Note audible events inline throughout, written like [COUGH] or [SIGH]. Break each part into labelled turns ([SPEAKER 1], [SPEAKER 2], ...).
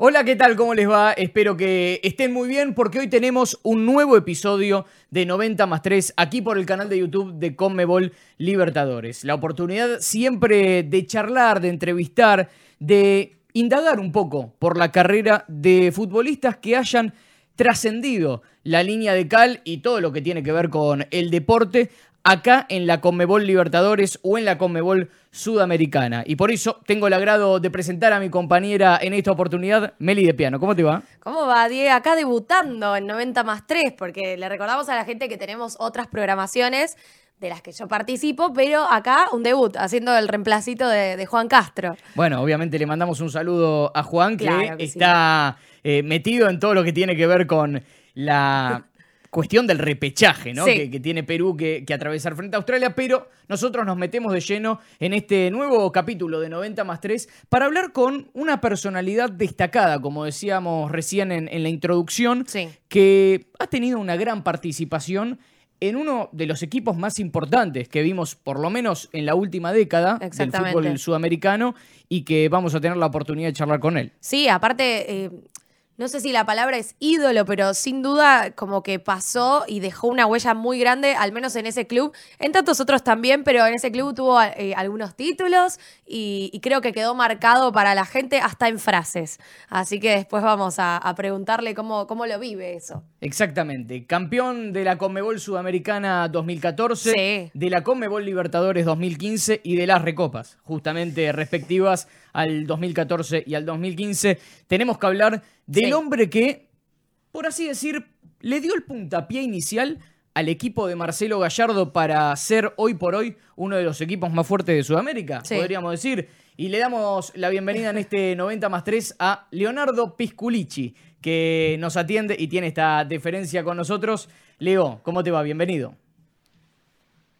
[SPEAKER 1] Hola, ¿qué tal? ¿Cómo les va? Espero que estén muy bien porque hoy tenemos un nuevo episodio de 90 más 3 aquí por el canal de YouTube de Conmebol Libertadores. La oportunidad siempre de charlar, de entrevistar, de indagar un poco por la carrera de futbolistas que hayan trascendido la línea de cal y todo lo que tiene que ver con el deporte acá en la Conmebol Libertadores o en la Conmebol Sudamericana. Y por eso tengo el agrado de presentar a mi compañera en esta oportunidad, Meli de Piano. ¿Cómo te va?
[SPEAKER 2] ¿Cómo va, Diego? Acá debutando en 90 más 3, porque le recordamos a la gente que tenemos otras programaciones de las que yo participo, pero acá un debut, haciendo el reemplacito de, Juan Castro.
[SPEAKER 1] Bueno, obviamente le mandamos un saludo a Juan, que, está eh, metido en todo lo que tiene que ver con la cuestión del repechaje ¿no? Que, tiene Perú que, atravesar frente a Australia, pero nosotros nos metemos de lleno en este nuevo capítulo de 90 más 3 para hablar con una personalidad destacada, como decíamos recién en, la introducción, que ha tenido una gran participación en uno de los equipos más importantes que vimos, por lo menos en la última década, del fútbol sudamericano, y que vamos a tener la oportunidad de charlar con él.
[SPEAKER 2] Sí, aparte, eh, no sé si la palabra es ídolo, pero sin duda como que pasó y dejó una huella muy grande, al menos en ese club, en tantos otros también, pero en ese club tuvo eh, algunos títulos y, creo que quedó marcado para la gente hasta en frases. Así que después vamos a, preguntarle cómo, cómo lo vive eso.
[SPEAKER 1] Exactamente. Campeón de la Conmebol Sudamericana 2014, de la Conmebol Libertadores 2015 y de las Recopas, justamente respectivas al 2014 y al 2015. Tenemos que hablar del hombre que, por así decir, le dio el puntapié inicial al equipo de Marcelo Gallardo para ser hoy por hoy uno de los equipos más fuertes de Sudamérica, podríamos decir. Y le damos la bienvenida en este 90 más 3 a Leonardo Pisculici, que nos atiende y tiene esta deferencia con nosotros. Leo, ¿cómo te va? Bienvenido.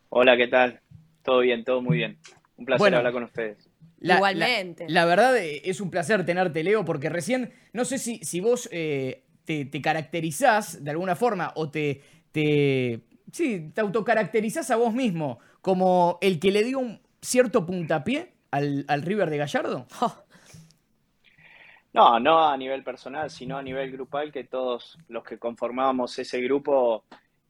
[SPEAKER 3] Hola, ¿qué tal? Todo bien, todo muy bien. Un placer hablar con ustedes.
[SPEAKER 2] Igualmente.
[SPEAKER 1] La, verdad eh, es un placer tenerte, Leo, porque recién, no sé si, si vos eh, te, caracterizás de alguna forma o te, te, sí, te autocaracterizás a vos mismo como el que le dio un cierto puntapié al, River de Gallardo. [LAUGHS]
[SPEAKER 3] No, no a nivel personal, sino a nivel grupal, que todos los que conformábamos ese grupo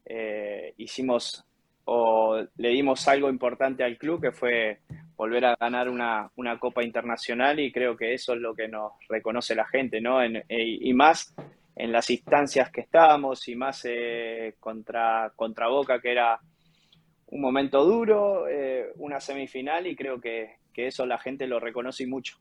[SPEAKER 3] eh, hicimos o le dimos algo importante al club, que fue volver a ganar una, Copa Internacional y creo que eso es lo que nos reconoce la gente, ¿no? Eh, y más en las instancias que estábamos y más eh, contra, contra Boca, que era un momento duro, eh, una semifinal y creo que, eso la gente lo reconoce mucho.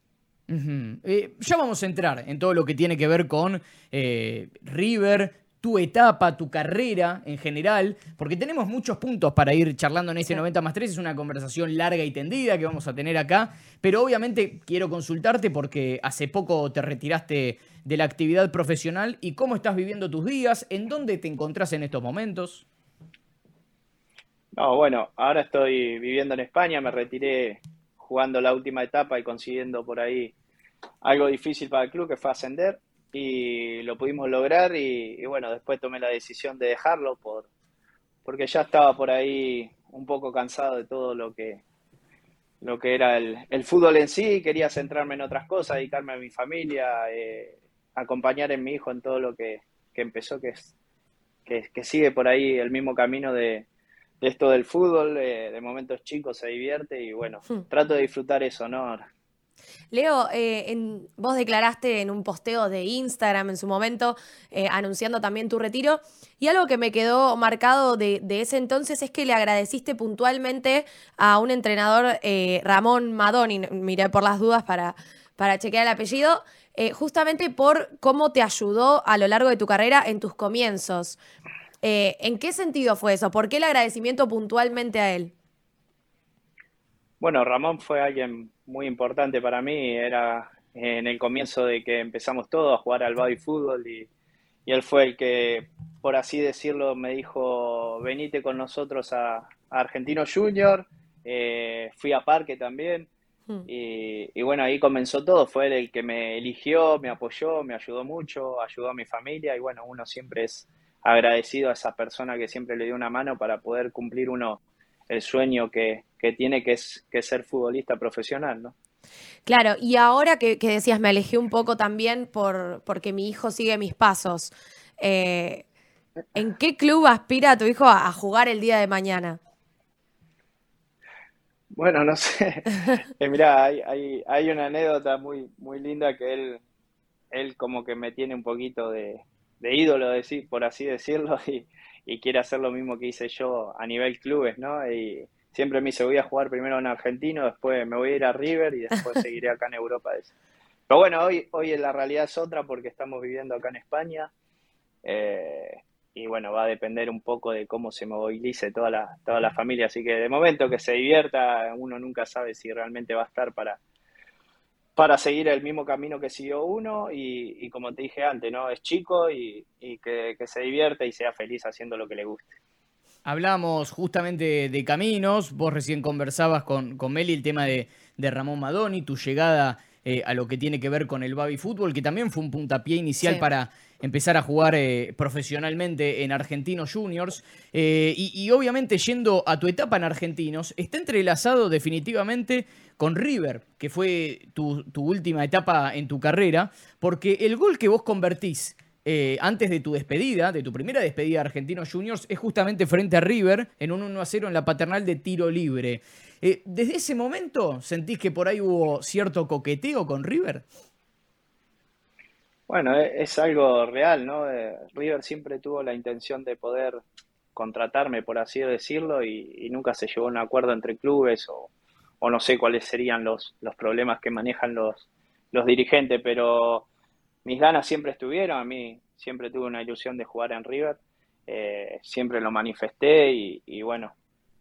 [SPEAKER 1] ya vamos a entrar en todo lo que tiene que ver con River, tu etapa, tu carrera en general, porque tenemos muchos puntos para ir charlando en este 90 más 3, es una conversación larga y tendida que vamos a tener acá, pero obviamente quiero consultarte porque hace poco te retiraste de la actividad profesional y cómo estás viviendo tus días, en dónde te encontrás en estos momentos.
[SPEAKER 3] No, bueno, ahora estoy viviendo en España, me retiré jugando la última etapa y consiguiendo por ahí algo difícil para el club que fue ascender y lo pudimos lograr y, bueno, después tomé la decisión de dejarlo por, porque ya estaba por ahí un poco cansado de todo lo que, lo que era el, el fútbol en sí, quería centrarme en otras cosas, dedicarme a mi familia, eh, acompañar en mi hijo en todo lo que, que empezó, que, es, que, sigue por ahí el mismo camino de, de esto del fútbol, eh, de momentos chicos se divierte y bueno, hmm. trato de disfrutar eso, ¿no?
[SPEAKER 2] Leo, eh, vos declaraste en un posteo de Instagram en su momento, eh, anunciando también tu retiro, y algo que me quedó marcado de, ese entonces es que le agradeciste puntualmente a un entrenador, eh, Ramón Madoni, miré por las dudas para, para chequear el apellido, justamente por cómo te ayudó a lo largo de tu carrera en tus comienzos. ¿En qué sentido fue eso? ¿Por qué el agradecimiento puntualmente a él?
[SPEAKER 3] Bueno, Ramón fue alguien muy importante para mí. Era en el comienzo de que empezamos todos a jugar al body fútbol y, él fue el que, por así decirlo, me dijo, venite con nosotros a, Argentino Junior. Eh, fui a Parque también. Hmm. Y, bueno, ahí comenzó todo. Fue el que me eligió, me apoyó, me ayudó mucho, ayudó a mi familia. Y bueno, uno siempre es agradecido a esa persona que siempre le dio una mano para poder cumplir uno el sueño que, que tiene que es que ser futbolista profesional, ¿no?
[SPEAKER 2] Claro, y ahora que, decías, me alejé un poco también por, porque mi hijo sigue mis pasos. Eh, ¿En qué club aspira tu hijo a, jugar el día de mañana?
[SPEAKER 3] Bueno, no sé. [LAUGHS] Eh, mira, hay, hay, una anécdota muy, muy linda que él, él como que me tiene un poquito de, de ídolo, por así decirlo, [LAUGHS] y, y, quiere hacer lo mismo que hice yo a nivel clubes, ¿no? Y, siempre me dice, voy a jugar primero en Argentino, después me voy a ir a River y después [LAUGHS] seguiré acá en Europa. Pero bueno, hoy, hoy la realidad es otra porque estamos viviendo acá en España. Eh, y bueno, va a depender un poco de cómo se movilice toda la, toda la familia. Así que de momento que se divierta, uno nunca sabe si realmente va a estar para, para seguir el mismo camino que siguió uno. Y, como te dije antes, ¿no? Es chico y, que, que se divierta y sea feliz haciendo lo que le guste.
[SPEAKER 1] Hablamos justamente de caminos, vos recién conversabas con, con Meli el tema de, Ramón Madoni, tu llegada eh, a lo que tiene que ver con el baby fútbol, que también fue un puntapié inicial para empezar a jugar eh, profesionalmente en Argentinos Juniors. Eh, y, obviamente yendo a tu etapa en Argentinos, está entrelazado definitivamente con River, que fue tu, última etapa en tu carrera, porque el gol que vos convertís eh, antes de tu despedida, de tu primera despedida de Argentinos Juniors, es justamente frente a River en un 1 a 0 en la paternal de tiro libre. Eh, ¿Desde ese momento sentís que por ahí hubo cierto coqueteo con River?
[SPEAKER 3] Bueno, e-, es, algo real, ¿no? Eh, River siempre tuvo la intención de poder contratarme, por así decirlo, y, nunca se llevó a un acuerdo entre clubes o, no sé cuáles serían los, los problemas que manejan los, los dirigentes, pero mis ganas siempre estuvieron, a mí siempre tuve una ilusión de jugar en River, eh, siempre lo manifesté y, bueno,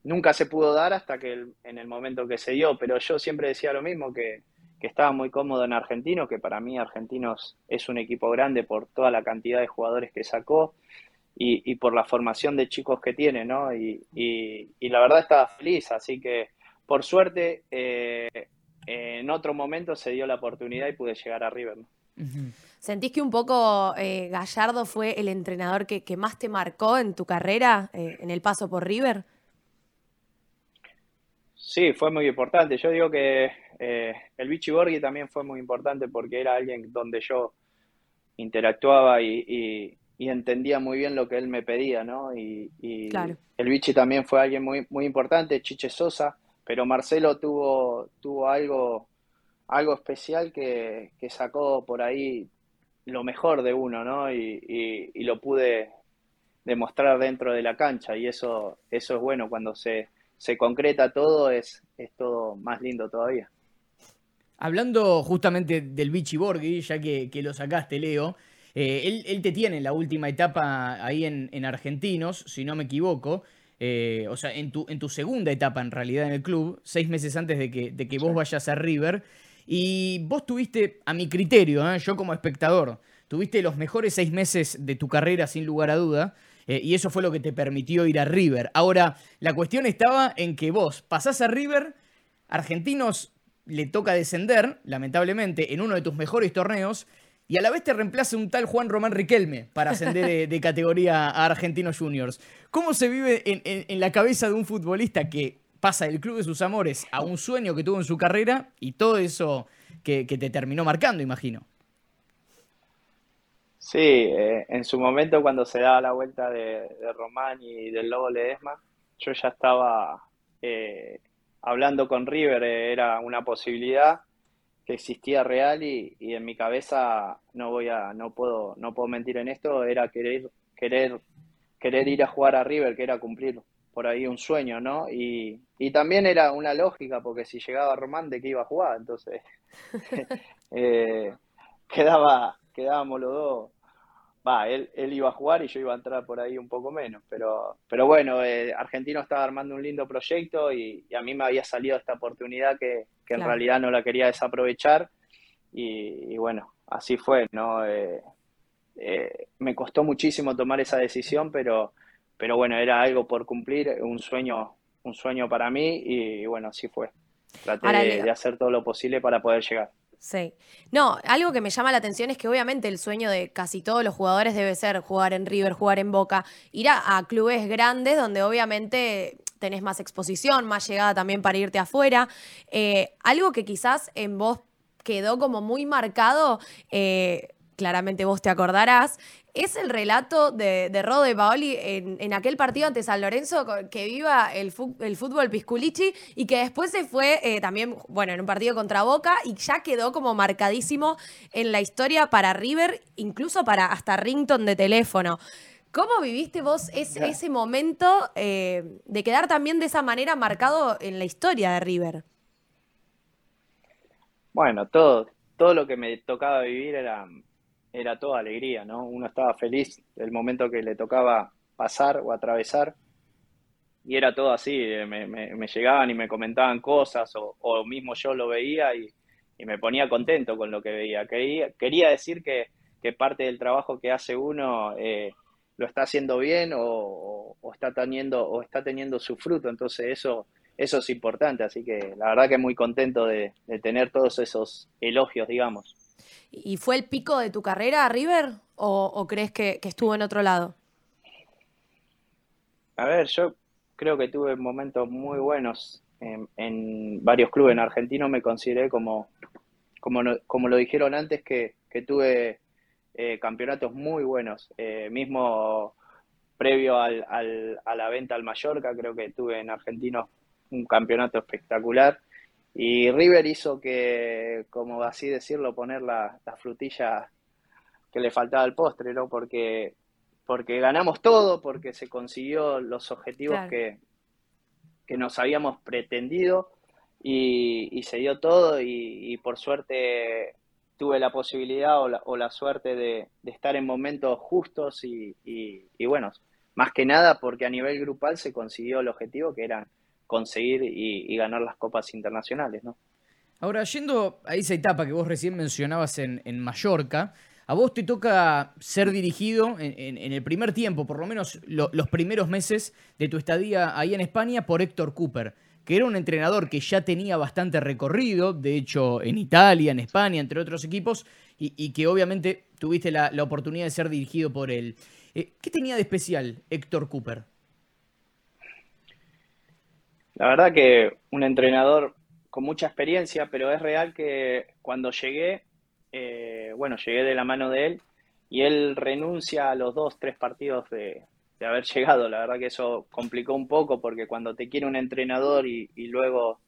[SPEAKER 3] nunca se pudo dar hasta que en el momento que se dio, pero yo siempre decía lo mismo, que, estaba muy cómodo en Argentinos, que para mí Argentinos es un equipo grande por toda la cantidad de jugadores que sacó y, por la formación de chicos que tiene, ¿no? Y, la verdad estaba feliz, así que por suerte eh, en otro momento se dio la oportunidad y pude llegar a River. ¿no?
[SPEAKER 2] ¿Sentís que un poco eh, Gallardo fue el entrenador que, más te marcó en tu carrera, eh, en el paso por River?
[SPEAKER 3] Sí, fue muy importante. Yo digo que eh, el Vichy Borghi también fue muy importante porque era alguien donde yo interactuaba y, entendía muy bien lo que él me pedía, ¿no? Y, el Vichy también fue alguien muy, muy importante, Chiche Sosa, pero Marcelo tuvo, tuvo algo algo especial que, sacó por ahí lo mejor de uno, ¿no? Y, lo pude demostrar dentro de la cancha y eso, eso es bueno, cuando se, se concreta todo es, es todo más lindo todavía.
[SPEAKER 1] Hablando justamente del Vichy Borghi, ya que, lo sacaste, Leo, eh, él, te tiene en la última etapa ahí en, Argentinos, si no me equivoco. Eh, o sea, en tu, en tu segunda etapa en realidad en el club, seis meses antes de que, de que vos vayas a River. Y vos tuviste, a mi criterio, ¿eh? yo como espectador, tuviste los mejores seis meses de tu carrera sin lugar a duda. Eh, y eso fue lo que te permitió ir a River. Ahora, la cuestión estaba en que vos pasás a River, Argentinos le toca descender, lamentablemente, en uno de tus mejores torneos, y a la vez te reemplaza un tal Juan Román Riquelme para ascender de, categoría a Argentinos Juniors. ¿Cómo se vive en la cabeza de un futbolista que pasa del club de sus amores a un sueño que tuvo en su carrera y todo eso que, te terminó marcando, imagino.
[SPEAKER 3] Sí, eh, en su momento cuando se daba la vuelta de, Román y del Lobo Ledesma, yo ya estaba eh, hablando con River, eh, era una posibilidad que existía real y, y, en mi cabeza no voy a, no puedo, no puedo mentir en esto, era querer, querer, querer ir a jugar a River, que era cumplir por ahí un sueño, ¿no? Y, también era una lógica, porque si llegaba Román, ¿de qué iba a jugar? Entonces, [LAUGHS] eh, quedaba, quedábamos los dos. Va, él, él iba a jugar y yo iba a entrar por ahí un poco menos, pero, pero bueno, eh, Argentino estaba armando un lindo proyecto y, a mí me había salido esta oportunidad que, en realidad no la quería desaprovechar y, bueno, así fue, ¿no? Eh, me costó muchísimo tomar esa decisión, pero pero bueno, era algo por cumplir, un sueño, un sueño para mí y bueno, así fue. Traté de, hacer todo lo posible para poder llegar.
[SPEAKER 2] Sí. No, algo que me llama la atención es que obviamente el sueño de casi todos los jugadores debe ser jugar en River, jugar en Boca, ir a, clubes grandes donde obviamente tenés más exposición, más llegada también para irte afuera. Eh, algo que quizás en vos quedó como muy marcado, eh, claramente vos te acordarás, es el relato de, de Rode Paoli en, aquel partido ante San Lorenzo, que viva el, fútbol Pisculichi y que después se fue eh, también, bueno, en un partido contra Boca y ya quedó como marcadísimo en la historia para River, incluso para hasta Rington de teléfono. ¿Cómo viviste vos ese, ese momento eh, de quedar también de esa manera marcado en la historia de River?
[SPEAKER 3] Bueno, todo, todo lo que me tocaba vivir era era toda alegría, ¿no? Uno estaba feliz del momento que le tocaba pasar o atravesar y era todo así, eh, me, llegaban y me comentaban cosas o, mismo yo lo veía y, me ponía contento con lo que veía. Quería, quería decir que, parte del trabajo que hace uno eh, lo está haciendo bien o, está teniendo, o está teniendo su fruto, entonces eso, eso es importante, así que la verdad que muy contento de tener todos esos elogios, digamos.
[SPEAKER 2] ¿Y fue el pico de tu carrera, River? ¿O, crees que, estuvo en otro lado?
[SPEAKER 3] A ver, yo creo que tuve momentos muy buenos en, varios clubes. En Argentina me consideré como, como, lo dijeron antes, que, tuve eh, campeonatos muy buenos. Eh, mismo previo al, a la venta al Mallorca, creo que tuve en Argentino un campeonato espectacular. Y River hizo que, como así decirlo, poner la, frutilla que le faltaba al postre, ¿no? Porque, porque ganamos todo, porque se consiguió los objetivos que, que nos habíamos pretendido y, se dio todo y, por suerte tuve la posibilidad o la, o la suerte de, de, estar en momentos justos y, y, bueno, más que nada porque a nivel grupal se consiguió el objetivo que eran conseguir y, ganar las copas internacionales, ¿no?
[SPEAKER 1] Ahora, yendo a esa etapa que vos recién mencionabas en, Mallorca, a vos te toca ser dirigido en, el primer tiempo, por lo menos los primeros meses de tu estadía ahí en España, por Héctor Cooper, que era un entrenador que ya tenía bastante recorrido, de hecho en Italia, en España, entre otros equipos, y, que obviamente tuviste la, oportunidad de ser dirigido por él. Eh, ¿Qué tenía de especial Héctor Cooper?
[SPEAKER 3] La verdad que un entrenador con mucha experiencia, pero es real que cuando llegué, eh, bueno, llegué de la mano de él y él renuncia a los dos, tres partidos de, haber [LAUGHS] llegado. La verdad que eso complicó un poco porque cuando te quiere un entrenador y, luego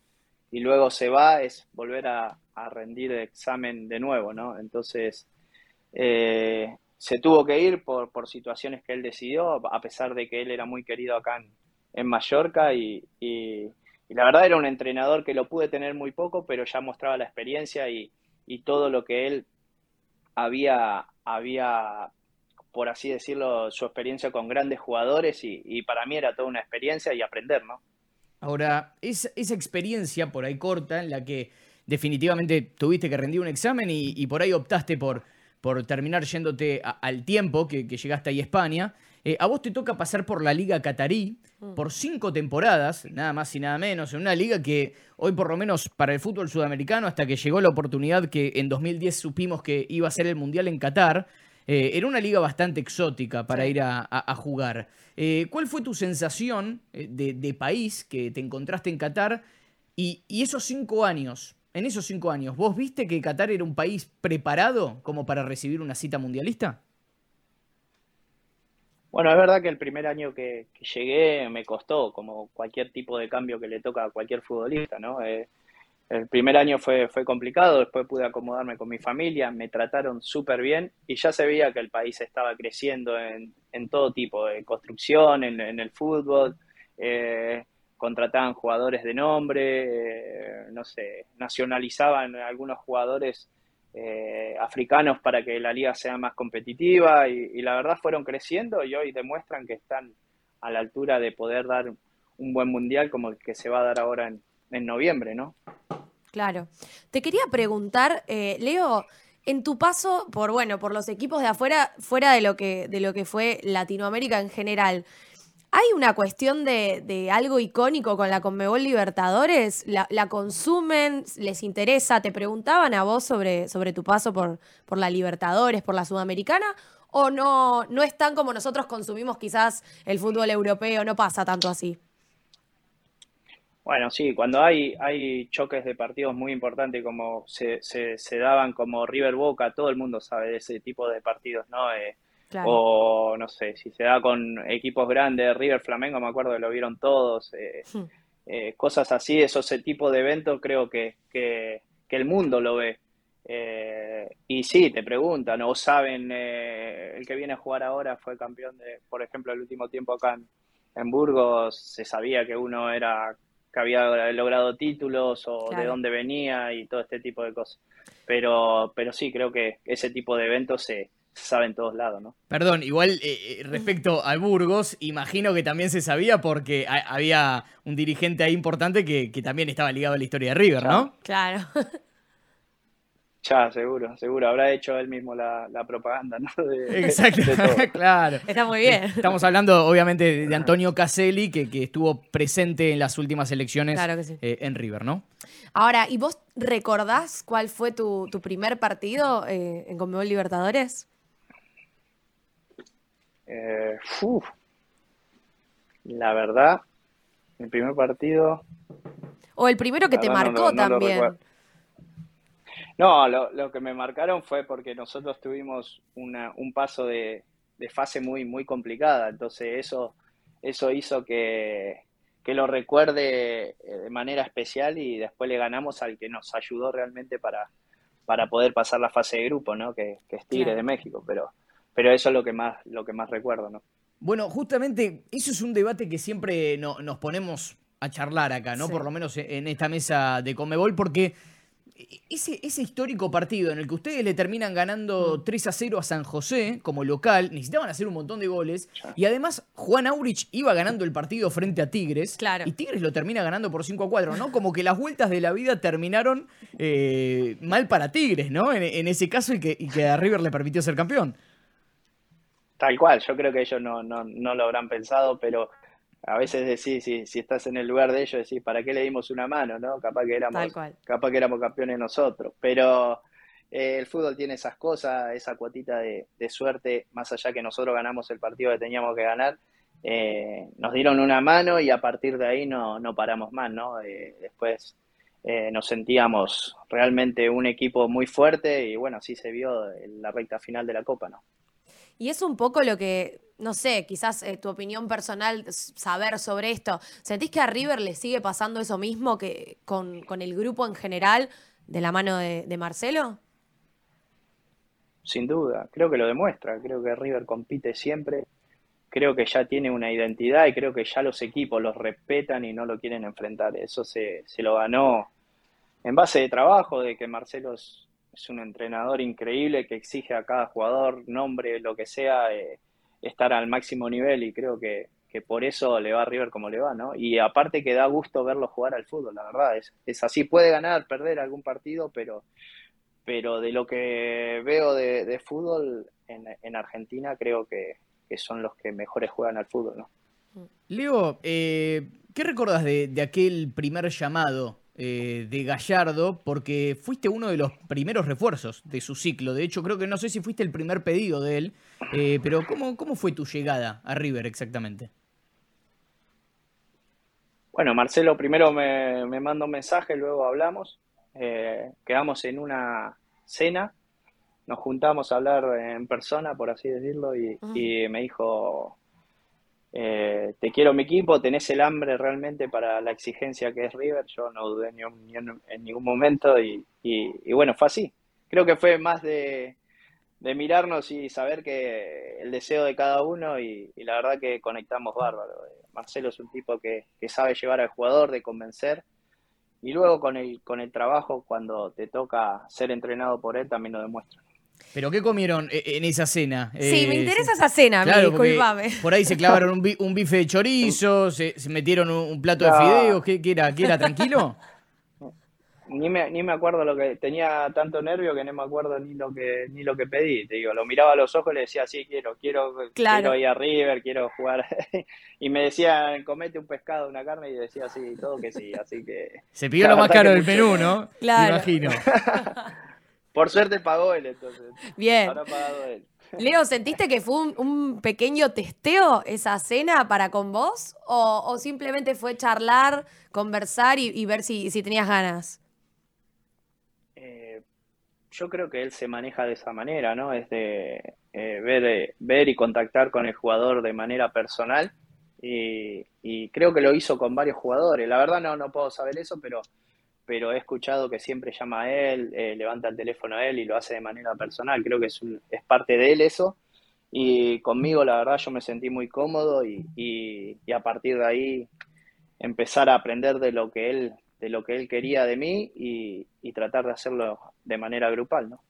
[SPEAKER 3] y luego se va es volver a, rendir el examen de nuevo, ¿no? Entonces eh, se tuvo que ir por, por situaciones que él decidió, a pesar de que él era muy querido acá en, en Mallorca y, la verdad era un entrenador que lo pude tener muy poco, pero ya mostraba la experiencia y, todo lo que él había, había, por así decirlo, su experiencia con grandes jugadores y, para mí era toda una experiencia y aprender, ¿no?
[SPEAKER 1] Ahora, esa, esa experiencia por ahí corta en la que definitivamente tuviste que rendir un examen y, por ahí optaste por, por terminar yéndote al tiempo que, que llegaste ahí a España. Eh, a vos te toca pasar por la Liga Catarí mm. por cinco temporadas, nada más y nada menos, en una liga que hoy por lo menos para el fútbol sudamericano, hasta que llegó la oportunidad que en 2010 supimos que iba a ser el Mundial en Qatar, eh, era una liga bastante exótica para ir a, jugar. Eh, ¿Cuál fue tu sensación de, país que te encontraste en Qatar y, y esos cinco años? En esos cinco años, ¿vos viste que Qatar era un país preparado como para recibir una cita mundialista?
[SPEAKER 3] Bueno, es verdad que el primer año que, llegué me costó, como cualquier tipo de cambio que le toca a cualquier futbolista, ¿no? Eh, el primer año fue, fue complicado, después pude acomodarme con mi familia, me trataron súper bien y ya se veía que el país estaba creciendo en, todo tipo, de construcción, en, el fútbol, eh, contrataban jugadores de nombre, eh, no sé, nacionalizaban algunos jugadores eh, africanos para que la liga sea más competitiva y, la verdad fueron creciendo y hoy demuestran que están a la altura de poder dar un buen mundial como el que se va a dar ahora en, noviembre, ¿no?
[SPEAKER 2] Claro. Te quería preguntar, eh, Leo, en tu paso por bueno, por los equipos de afuera, fuera de lo que, de lo que fue Latinoamérica en general, ¿Hay una cuestión de, algo icónico con la Conmebol Libertadores? ¿La, consumen? ¿Les interesa? ¿Te preguntaban a vos sobre, sobre tu paso por, por la Libertadores, por la Sudamericana? ¿O no, no es tan como nosotros consumimos quizás el fútbol europeo? ¿No pasa tanto así?
[SPEAKER 3] Bueno, sí, cuando hay, hay choques de partidos muy importantes como se, se, daban como River Boca, todo el mundo sabe de ese tipo de partidos, ¿no? Eh, o no sé, si se da con equipos grandes, River Flamengo, me acuerdo que lo vieron todos, eh, hmm. eh, cosas así, esos tipo de eventos creo que, que, el mundo lo ve. y sí, te preguntan, o saben, el que viene a jugar ahora fue campeón de, por ejemplo, el último tiempo acá en, en Burgos, se sabía que uno era que había logrado títulos o de dónde venía y todo este tipo de cosas. Pero, pero sí, creo que ese tipo de eventos se, sabe en todos lados, ¿no?
[SPEAKER 1] Perdón, igual eh, eh, respecto al Burgos, imagino que también se sabía porque había un dirigente ahí importante que, que, también estaba ligado a la historia de River, ¿no?
[SPEAKER 2] Claro. [LAUGHS]
[SPEAKER 3] Ya, seguro, seguro. Habrá hecho él mismo la, propaganda, ¿no?
[SPEAKER 1] Exacto, [LAUGHS] claro.
[SPEAKER 2] Está muy bien.
[SPEAKER 1] Estamos hablando, obviamente, de Antonio Caselli, que, que estuvo presente en las últimas elecciones eh, en River, ¿no?
[SPEAKER 2] Ahora, ¿y vos recordás cuál fue tu, primer partido eh, en Conmebol Libertadores?
[SPEAKER 3] Eh, la verdad, el primer partido...
[SPEAKER 2] O el primero que te marcó también.
[SPEAKER 3] No, lo, que me marcaron fue porque nosotros tuvimos una, un paso de, fase muy, muy complicada, entonces eso, eso hizo que, lo recuerde eh, de manera especial y después le ganamos al que nos ayudó realmente para, para poder pasar la fase de grupo, ¿no? Que, es Tigre de México, pero, pero eso es lo que más, lo que más recuerdo, ¿no?
[SPEAKER 1] Bueno, justamente eso es un debate que siempre nos ponemos a charlar acá, ¿no? Por lo menos en esta mesa de Comebol, porque ese, ese, histórico partido en el que ustedes le terminan ganando 3 mm. a 0 a San José como local, necesitaban hacer un montón de goles. Y además, Juan Aurich iba ganando el partido frente a Tigres. Y Tigres lo termina ganando por 5 a 4, ¿no? Como que las vueltas de la vida terminaron eh, mal para Tigres, ¿no? En, ese caso, y que, y que a River le permitió ser campeón.
[SPEAKER 3] Tal cual, yo creo que ellos no, no, no lo habrán pensado, pero a veces decís, si, si estás en el lugar de ellos, decís, ¿para qué le dimos una mano? ¿no? Capaz que éramos, capaz que éramos campeones nosotros. Pero eh, el fútbol tiene esas cosas, esa cuotita de, suerte, más allá que nosotros ganamos el partido que teníamos que ganar, eh, nos dieron una mano y a partir de ahí no, no paramos más, ¿no? Eh, después nos sentíamos realmente un equipo muy fuerte y bueno, así se vio en la recta final de la Copa, ¿no?
[SPEAKER 2] Y es un poco lo que, no sé, quizás eh, tu opinión personal, saber sobre esto. ¿Sentís que a River le sigue pasando eso mismo que con, el grupo en general de la mano de, Marcelo?
[SPEAKER 3] Sin duda, creo que lo demuestra. Creo que River compite siempre. Creo que ya tiene una identidad y creo que ya los equipos los respetan y no lo quieren enfrentar. Eso se, se lo ganó en base de trabajo, de que Marcelo es, es un entrenador increíble que exige a cada jugador, nombre, lo que sea, eh, estar al máximo nivel y creo que, por eso le va a River como le va, ¿no? Y aparte que da gusto verlo jugar al fútbol, la verdad, es, es así, puede ganar, perder algún partido, pero, pero de lo que veo de, fútbol en, Argentina creo que, son los que mejores juegan al fútbol, ¿no?
[SPEAKER 1] Leo, eh, ¿qué recuerdas de, de aquel primer llamado eh, de Gallardo, porque fuiste uno de los primeros refuerzos de su ciclo. De hecho, creo que no sé si fuiste el primer pedido de él, eh, pero ¿cómo, ¿cómo fue tu llegada a River exactamente?
[SPEAKER 3] Bueno, Marcelo primero me, me manda un mensaje, luego hablamos, eh, quedamos en una cena, nos juntamos a hablar en persona, por así decirlo, y, y me dijo, eh, te quiero mi equipo, tenés el hambre realmente para la exigencia que es River, yo no dudé ni, en ningún momento y, bueno, fue así. Creo que fue más de, mirarnos y saber que el deseo de cada uno y, la verdad que conectamos bárbaro. Marcelo es un tipo que, sabe llevar al jugador, de convencer y luego con el, con el trabajo cuando te toca ser entrenado por él también lo demuestra.
[SPEAKER 1] ¿Pero qué comieron eh, en esa cena?
[SPEAKER 2] Sí, me eh, interesa esa cena, claro, disculpame.
[SPEAKER 1] Por ahí se clavaron un, bife de chorizo, se, metieron un, plato de fideos, ¿qué, era? ¿Qué era? ¿Tranquilo?
[SPEAKER 3] Ni me, ni me acuerdo lo que tenía tanto nervio que no me acuerdo ni lo que ni lo que pedí te digo lo miraba a los ojos y le decía sí quiero quiero quiero ir a River quiero jugar [LAUGHS] y me decían comete un pescado una carne y decía sí todo que sí así que
[SPEAKER 1] se pidió lo más caro del menú no
[SPEAKER 2] claro
[SPEAKER 1] me imagino [LAUGHS]
[SPEAKER 3] Por suerte pagó él entonces.
[SPEAKER 2] Bien.
[SPEAKER 3] Ahora pagado él.
[SPEAKER 2] Leo, ¿sentiste que fue un, pequeño testeo esa cena para con vos? ¿O, simplemente fue charlar, conversar y, ver si, tenías ganas?
[SPEAKER 3] Eh, yo creo que él se maneja de esa manera, ¿no? Es de eh, ver, eh, ver y contactar con el jugador de manera personal. Y, y, creo que lo hizo con varios jugadores. La verdad no, no puedo saber eso, pero pero he escuchado que siempre llama a él, eh, levanta el teléfono a él y lo hace de manera personal. Creo que es, es parte de él eso. Y conmigo, la verdad, yo me sentí muy cómodo y, y, a partir de ahí empezar a aprender de lo que él, de lo que él quería de mí y, y tratar de hacerlo de manera grupal, ¿no?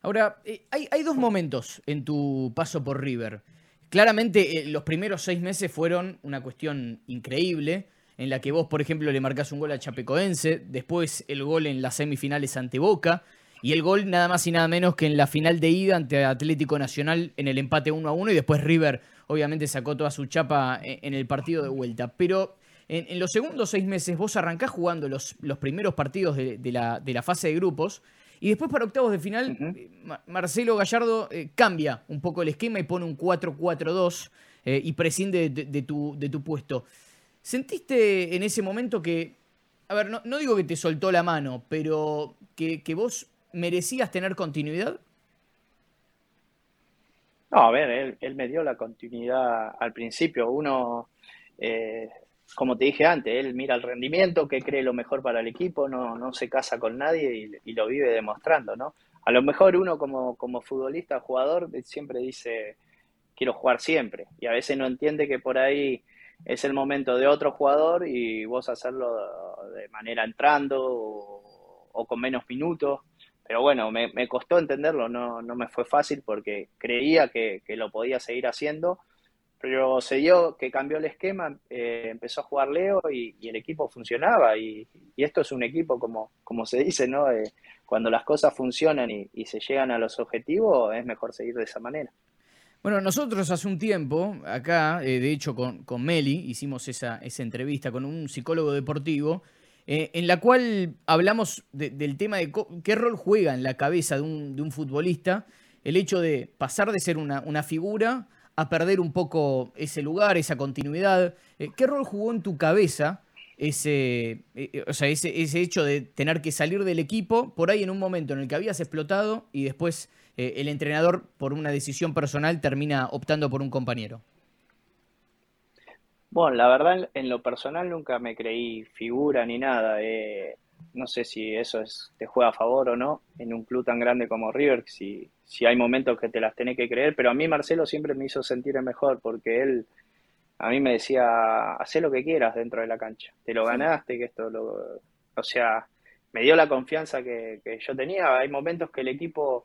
[SPEAKER 1] Ahora, eh, hay, hay, dos momentos en tu paso por River. Claramente, eh, los primeros seis meses fueron una cuestión increíble en la que vos, por ejemplo, le marcás un gol a Chapecoense, después el gol en las semifinales ante Boca, y el gol nada más y nada menos que en la final de ida ante Atlético Nacional en el empate 1 a 1, y después River obviamente sacó toda su chapa en el partido de vuelta. Pero en, los segundos seis meses vos arrancás jugando los, los primeros partidos de, la, fase de grupos, y después para octavos de final, eh, Marcelo Gallardo eh, cambia un poco el esquema y pone un 4-4-2 eh, y prescinde de, tu, de tu puesto. ¿Sentiste en ese momento que, a ver, no, digo que te soltó la mano, pero que, vos merecías tener continuidad?
[SPEAKER 3] No, a ver, él, me dio la continuidad al principio. Uno, eh, como te dije antes, él mira el rendimiento, que cree lo mejor para el equipo, no, no se casa con nadie y, lo vive demostrando, ¿no? A lo mejor uno como, como futbolista, jugador, siempre dice, quiero jugar siempre. Y a veces no entiende que por ahí es el momento de otro jugador y vos hacerlo de manera entrando o, con menos minutos. Pero bueno, me, costó entenderlo, no, no, me fue fácil porque creía que, lo podía seguir haciendo, pero se dio que cambió el esquema, eh, empezó a jugar Leo y, el equipo funcionaba y, esto es un equipo como, como se dice, ¿no? Eh, cuando las cosas funcionan y se llegan a los objetivos es mejor seguir de esa manera.
[SPEAKER 1] Bueno, nosotros hace un tiempo, acá, eh, de hecho con, con, Meli, hicimos esa, esa entrevista con un psicólogo deportivo, eh, en la cual hablamos del tema de qué rol juega en la cabeza de un, de un futbolista el hecho de pasar de ser una, una, figura a perder un poco ese lugar, esa continuidad. Eh, ¿Qué rol jugó en tu cabeza ese, o sea, ese, ese hecho de tener que salir del equipo por ahí en un momento en el que habías explotado y después eh, el entrenador, por una decisión personal, termina optando por un compañero?
[SPEAKER 3] Bueno, la verdad, en lo personal nunca me creí figura ni nada. Eh, no sé si eso es, te juega a favor o no en un club tan grande como River, si, si hay momentos que te las tenés que creer, pero a mí Marcelo siempre me hizo sentir mejor porque él a mí me decía, haz lo que quieras dentro de la cancha, te lo ganaste, que esto lo... O sea, me dio la confianza que, que yo tenía. Hay momentos que el equipo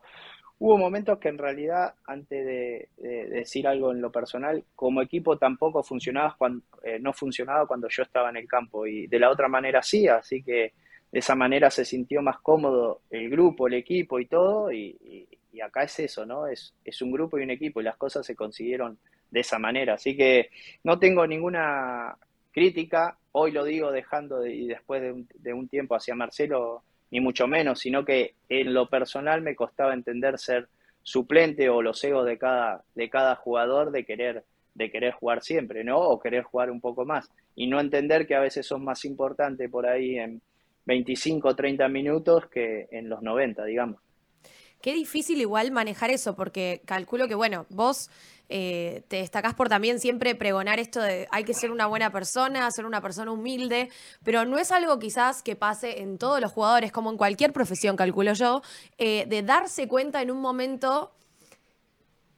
[SPEAKER 3] Hubo momentos que en realidad, antes de, decir algo en lo personal, como equipo tampoco funcionaba cuando, eh, no funcionaba cuando yo estaba en el campo y de la otra manera sí, así que de esa manera se sintió más cómodo el grupo, el equipo y todo y, acá es eso, ¿no? Es, es un grupo y un equipo y las cosas se consiguieron de esa manera, así que no tengo ninguna crítica, hoy lo digo dejando y después de un, de un tiempo hacia Marcelo ni mucho menos, sino que en lo personal me costaba entender ser suplente o los egos de cada, de cada jugador de querer, de querer jugar siempre, ¿no? O querer jugar un poco más. Y no entender que a veces son más importantes por ahí en 25 o 30 minutos que en los 90, digamos.
[SPEAKER 2] Qué difícil igual manejar eso, porque calculo que, bueno, vos eh, te destacás por también siempre pregonar esto de hay que ser una buena persona, ser una persona humilde, pero no es algo quizás que pase en todos los jugadores, como en cualquier profesión, calculo yo, eh, de darse cuenta en un momento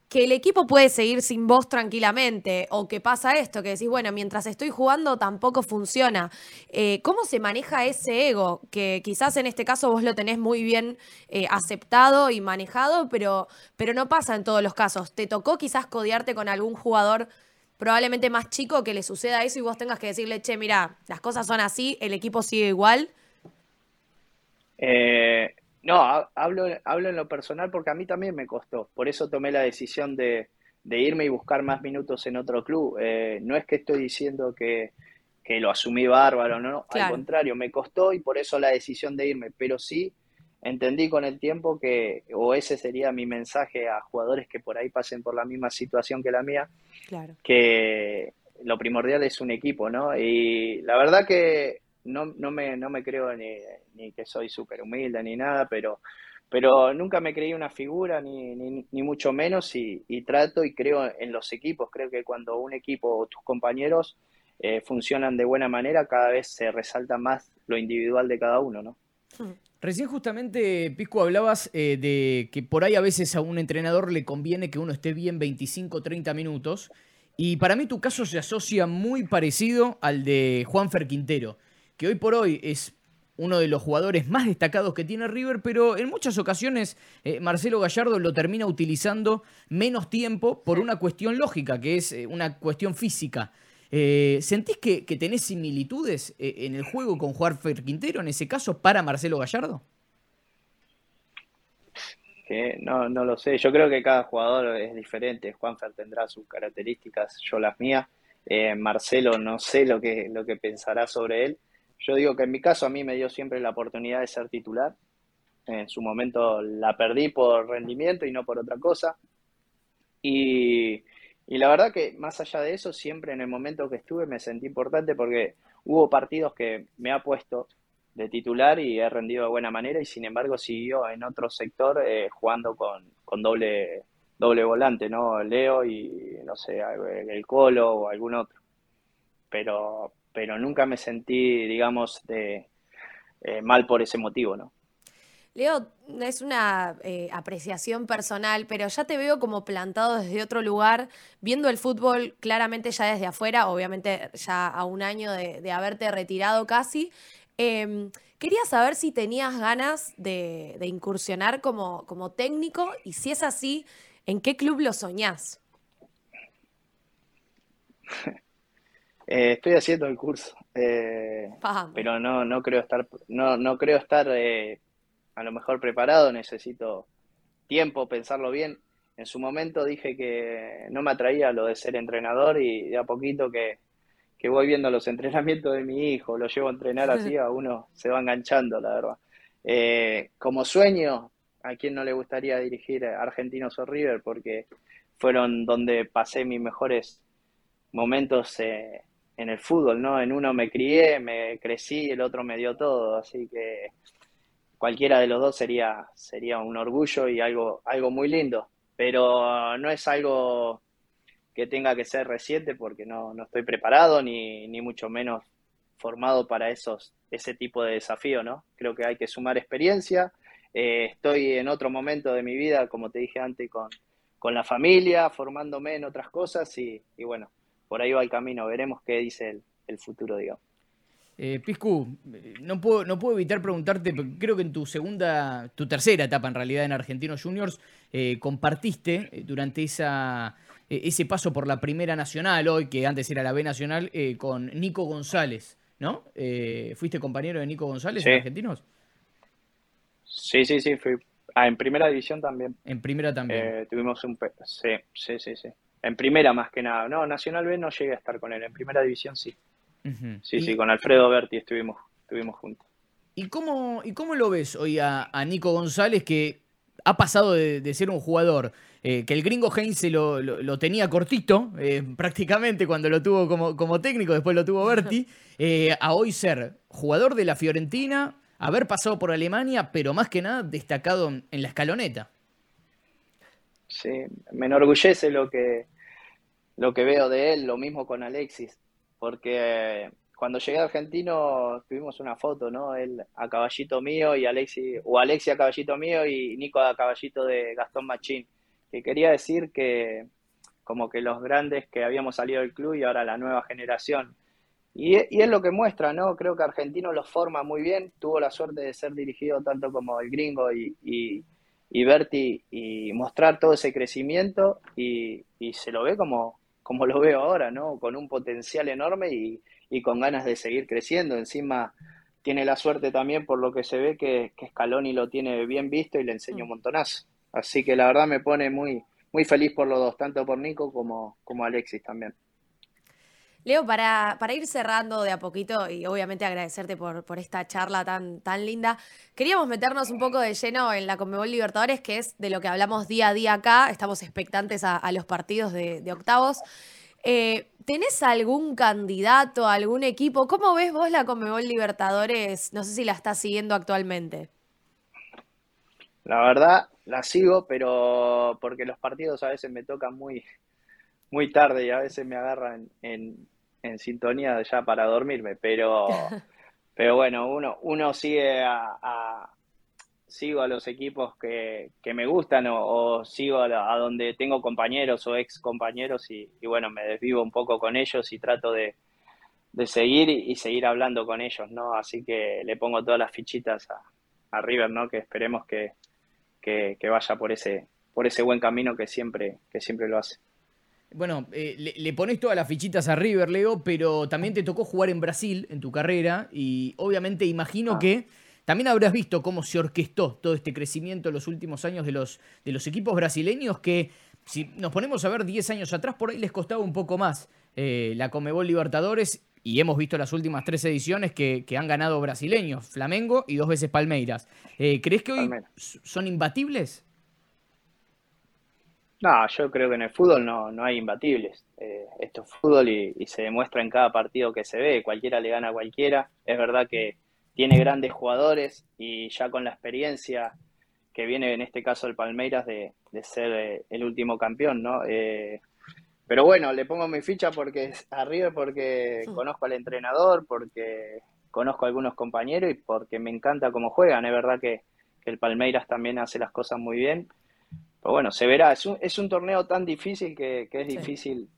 [SPEAKER 2] que el equipo puede seguir sin vos tranquilamente o que pasa esto, que decís, bueno, mientras estoy jugando tampoco funciona. Eh, ¿Cómo se maneja ese ego? Que quizás en este caso vos lo tenés muy bien eh, aceptado y manejado, pero, pero no pasa en todos los casos. ¿Te tocó quizás codiarte con algún jugador probablemente más chico que le suceda eso y vos tengas que decirle, che, mira, las cosas son así, el equipo sigue igual?
[SPEAKER 3] Eh, no, hablo, hablo en lo personal porque a mí también me costó. Por eso tomé la decisión de, irme y buscar más minutos en otro club. Eh, no es que estoy diciendo que, lo asumí bárbaro, no, al contrario, me costó y por eso la decisión de irme. Pero sí entendí con el tiempo que, o ese sería mi mensaje a jugadores que por ahí pasen por la misma situación que la mía, claro. que lo primordial es un equipo, ¿no? Y la verdad que no, no, me, no me creo ni, ni que soy súper humilde ni nada, pero, pero nunca me creí una figura, ni, ni, mucho menos, y, trato y creo en los equipos. Creo que cuando un equipo o tus compañeros eh, funcionan de buena manera, cada vez se resalta más lo individual de cada uno, ¿no?
[SPEAKER 1] Hmm. Recién justamente, Pisco, hablabas eh, de que por ahí a veces a un entrenador le conviene que uno esté bien 25, 30 minutos. Y para mí tu caso se asocia muy parecido al de Juanfer Quintero, que hoy por hoy es uno de los jugadores más destacados que tiene River, pero en muchas ocasiones eh, Marcelo Gallardo lo termina utilizando menos tiempo por una cuestión lógica, que es eh, una cuestión física. Eh, ¿Sentís que, tenés similitudes en el juego con Juan Quintero, en ese caso, para Marcelo Gallardo?
[SPEAKER 3] no, no lo sé. Yo creo que cada jugador es diferente. Juanfer tendrá sus características, yo las mías. Marcelo no sé lo que, lo que pensará sobre él. Yo digo que en mi caso a mí me dio siempre la oportunidad de ser titular. En su momento la perdí por rendimiento y no por otra cosa. Y, la verdad que más allá de eso, siempre en el momento que estuve me sentí importante porque hubo partidos que me ha puesto de titular y he rendido de buena manera y sin embargo siguió en otro sector eh, jugando con, con, doble, doble volante, ¿no? Leo y no sé, el Colo o algún otro. Pero, pero nunca me sentí, digamos, de, eh, mal por ese motivo, ¿no?
[SPEAKER 2] Leo, es una eh, apreciación personal, pero ya te veo como plantado desde otro lugar, viendo el fútbol claramente ya desde afuera, obviamente ya a un año de, haberte retirado casi. Em, quería saber si tenías ganas de, de incursionar como, como técnico y si es así, ¿en qué club lo soñás? [LAUGHS]
[SPEAKER 3] Eh, estoy haciendo el curso, eh, pero no, no creo estar, no, no creo estar eh, a lo mejor preparado, necesito tiempo, pensarlo bien. En su momento dije que no me atraía lo de ser entrenador y de a poquito que, que voy viendo los entrenamientos de mi hijo, lo llevo a entrenar así, [LAUGHS] a uno se va enganchando, la verdad. como sueño, ¿a quién no le gustaría dirigir Argentinos o River? Porque fueron donde pasé mis mejores momentos eh, en el fútbol, ¿no? En uno me crié, me crecí, el otro me dio todo, así que cualquiera de los dos sería, sería un orgullo y algo, algo muy lindo, pero no es algo que tenga que ser reciente porque no, no estoy preparado ni, ni mucho menos formado para esos, ese tipo de desafío, ¿no? Creo que hay que sumar experiencia. Eh, estoy en otro momento de mi vida, como te dije antes, con, con la familia, formándome en otras cosas y, y bueno, por ahí va el camino, veremos qué dice el, futuro, digamos.
[SPEAKER 1] Eh, Piscu, no puedo, no puedo evitar preguntarte, creo que en tu segunda, tu tercera etapa en realidad en Argentinos Juniors, eh, compartiste eh, durante esa, eh, ese paso por la Primera Nacional, hoy que antes era la B Nacional, con Nico González, ¿no? ¿Fuiste compañero de Nico González en Argentinos?
[SPEAKER 3] Sí, sí, sí, fui. Ah, en Primera División también.
[SPEAKER 1] En Primera también.
[SPEAKER 3] tuvimos un... Sí, sí, sí, sí. En primera más que nada. No, Nacional B no llegué a estar con él. En primera división sí. Sí, sí, con Alfredo Berti estuvimos, estuvimos juntos.
[SPEAKER 1] ¿Y cómo, ¿Y cómo lo ves hoy a, Nico González que ha pasado de, ser un jugador eh, que el gringo Heinze lo, lo, tenía cortito, eh, prácticamente cuando lo tuvo como, como técnico, después lo tuvo Berti, [LAUGHS] eh, a hoy ser jugador de la Fiorentina, haber pasado por Alemania, pero más que nada destacado en la escaloneta?
[SPEAKER 3] Sí, me enorgullece lo que, lo que veo de él, lo mismo con Alexis, porque cuando llegué a Argentino tuvimos una foto, ¿no? Él a caballito mío y Alexis, o Alexis a caballito mío y Nico a caballito de Gastón Machín, que quería decir que como que los grandes que habíamos salido del club y ahora la nueva generación. Y, es lo que muestra, ¿no? Creo que Argentino los forma muy bien, tuvo la suerte de ser dirigido tanto como el gringo y Berti y mostrar todo ese crecimiento y, se lo ve como, como lo veo ahora, ¿no? Con un potencial enorme y, con ganas de seguir creciendo. Encima tiene la suerte también por lo que se ve que, que Scaloni lo tiene bien visto y le enseña un montonazo. Así que la verdad me pone muy, muy feliz por los dos, tanto por Nico como, como Alexis también.
[SPEAKER 2] Leo, para, para ir cerrando de a poquito y obviamente agradecerte por, por esta charla tan, tan linda, queríamos meternos un poco de lleno en la Conmebol Libertadores, que es de lo que hablamos día a día acá. Estamos expectantes a, los partidos de, octavos. Eh, ¿Tenés algún candidato, algún equipo? ¿Cómo ves vos la Conmebol Libertadores? No sé si la estás siguiendo actualmente.
[SPEAKER 3] La verdad, la sigo, pero porque los partidos a veces me tocan muy, muy tarde y a veces me agarran en, en sintonía ya para dormirme, pero, [LAUGHS] pero bueno, uno, uno sigue a, sigo a los equipos que, que me gustan o, sigo a, donde tengo compañeros o ex compañeros y, bueno, me desvivo un poco con ellos y trato de, de seguir y, seguir hablando con ellos, ¿no? Así que le pongo todas las fichitas a, a River, ¿no? Que esperemos que, que, que, vaya por ese, por ese buen camino que siempre, que siempre lo hace.
[SPEAKER 1] Bueno, eh, le, pones todas las fichitas a River, Leo, pero también te tocó jugar en Brasil en tu carrera y obviamente imagino ah. que también habrás visto cómo se orquestó todo este crecimiento en los últimos años de los, de los equipos brasileños que si nos ponemos a ver 10 años atrás, por ahí les costaba un poco más eh, la Comebol Libertadores y hemos visto las últimas tres ediciones que, han ganado brasileños, Flamengo y dos veces Palmeiras. Eh, ¿Crees que hoy son imbatibles?
[SPEAKER 3] No, yo creo que en el fútbol no, no hay imbatibles. Eh, esto es fútbol y, se demuestra en cada partido que se ve. Cualquiera le gana a cualquiera. Es verdad que tiene grandes jugadores y ya con la experiencia que viene en este caso el Palmeiras de, ser eh, el último campeón, ¿no? Eh, pero bueno, le pongo mi ficha porque arriba porque conozco al entrenador, porque conozco a algunos compañeros y porque me encanta cómo juegan. Es verdad que el Palmeiras también hace las cosas muy bien pero bueno, se verá. Es un, es un torneo tan difícil que, es difícil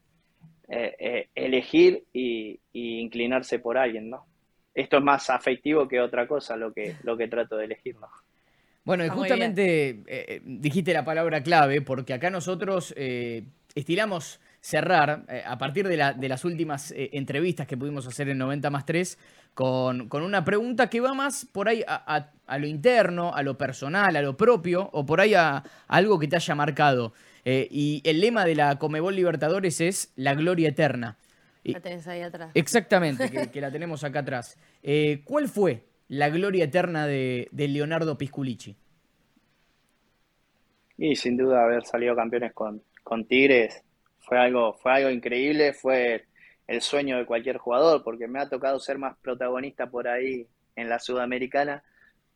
[SPEAKER 3] eh, eh, elegir y, inclinarse por alguien, ¿no? Esto es más afectivo que otra cosa lo que, lo que trato de elegir, ¿no?
[SPEAKER 1] Bueno, y justamente eh, dijiste la palabra clave, porque acá nosotros estiramos cerrar, a partir de, la, de las últimas entrevistas que pudimos hacer en 90 más 3, con, una pregunta que va más por ahí a, lo interno, a lo personal, a lo propio, o por ahí a, algo que te haya marcado. Eh, y el lema de la Comebol Libertadores es la gloria eterna.
[SPEAKER 2] La tenés ahí atrás.
[SPEAKER 1] Exactamente, [LAUGHS] que, la tenemos acá atrás. Eh, ¿Cuál fue la gloria eterna de, Leonardo Pisculici?
[SPEAKER 3] Y sin duda haber salido campeones con, con Tigres fue algo, fue algo increíble, fue el sueño de cualquier jugador, porque me ha tocado ser más protagonista por ahí en la Sudamericana,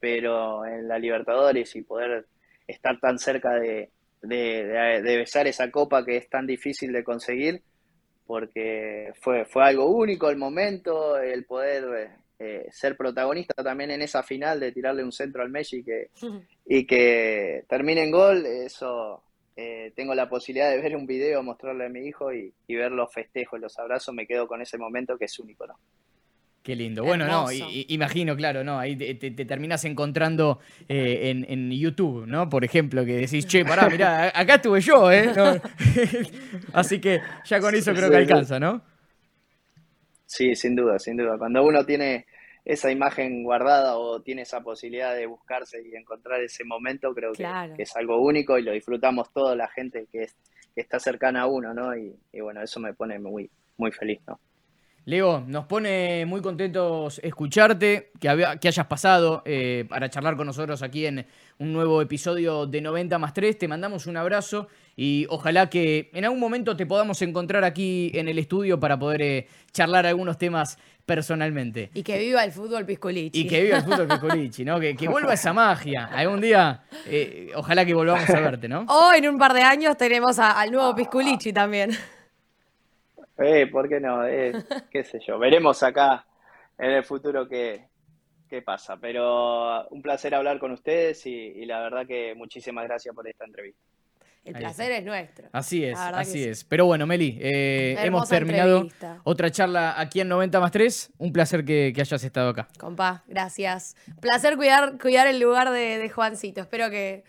[SPEAKER 3] pero en la Libertadores y poder estar tan cerca de, besar esa copa que es tan difícil de conseguir, porque fue, fue algo único el momento, el poder eh, ser protagonista también en esa final de tirarle un centro al Messi que, [LAUGHS] y que termine en gol, eso eh, tengo la posibilidad de ver un video, mostrarle a mi hijo y, ver los festejos, los abrazos, me quedo con ese momento que es único, ¿no?
[SPEAKER 1] Qué lindo. Bueno, no, imagino, claro, ¿no? Ahí te, terminas encontrando eh, en, YouTube, ¿no? Por ejemplo, que decís, che, pará, mirá, acá estuve yo, ¿eh? [LAUGHS] [LAUGHS] Así que ya con eso creo que alcanza, ¿no?
[SPEAKER 3] Sí, sin duda, sin duda. Cuando uno tiene esa imagen guardada o tiene esa posibilidad de buscarse y encontrar ese momento, creo que, es algo único y lo disfrutamos toda la gente que, está cercana a uno, ¿no? Y, bueno, eso me pone muy, muy feliz, ¿no?
[SPEAKER 1] Leo, nos pone muy contentos escucharte, que, que hayas pasado eh, para charlar con nosotros aquí en un nuevo episodio de 90 más 3. Te mandamos un abrazo y ojalá que en algún momento te podamos encontrar aquí en el estudio para poder eh, charlar algunos temas personalmente.
[SPEAKER 2] Y que viva el fútbol Pisculichi.
[SPEAKER 1] Y que viva el fútbol Pisculichi, ¿no? Que, vuelva esa magia. Algún día, eh, ojalá que volvamos a verte, ¿no?
[SPEAKER 2] O en un par de años tenemos al nuevo Pisculichi también.
[SPEAKER 3] Eh, ¿por qué no? Eh, [LAUGHS] qué sé yo. Veremos acá en el futuro qué, qué pasa. Pero un placer hablar con ustedes y la verdad que muchísimas gracias por esta entrevista.
[SPEAKER 2] El placer es nuestro.
[SPEAKER 1] Así es, así es. Pero bueno, Meli, eh, hemos terminado otra charla aquí en 90 más 3. Un placer que, hayas estado acá.
[SPEAKER 2] Compa, gracias. Placer cuidar, cuidar el lugar de, Juancito. Espero que,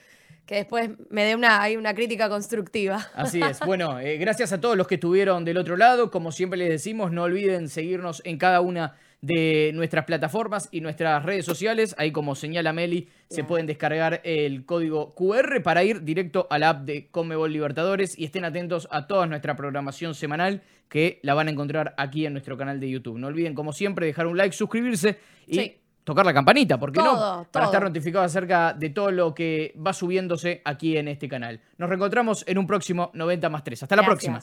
[SPEAKER 2] después me dé una, hay una crítica constructiva. [LAUGHS]
[SPEAKER 1] Así es. Bueno, eh, gracias a todos los que estuvieron del otro lado. Como siempre les decimos, no olviden seguirnos en cada una de nuestras plataformas y nuestras redes sociales. Ahí como señala Meli, se pueden descargar el código QR para ir directo a la app de Comebol Libertadores y estén atentos a toda nuestra programación semanal que la van a encontrar aquí en nuestro canal de YouTube. No olviden, como siempre, dejar un like, suscribirse y tocar la campanita, ¿por qué no? Para estar notificados acerca de todo lo que va subiéndose aquí en este canal. Nos reencontramos en un próximo 90 más 3. Hasta la próxima.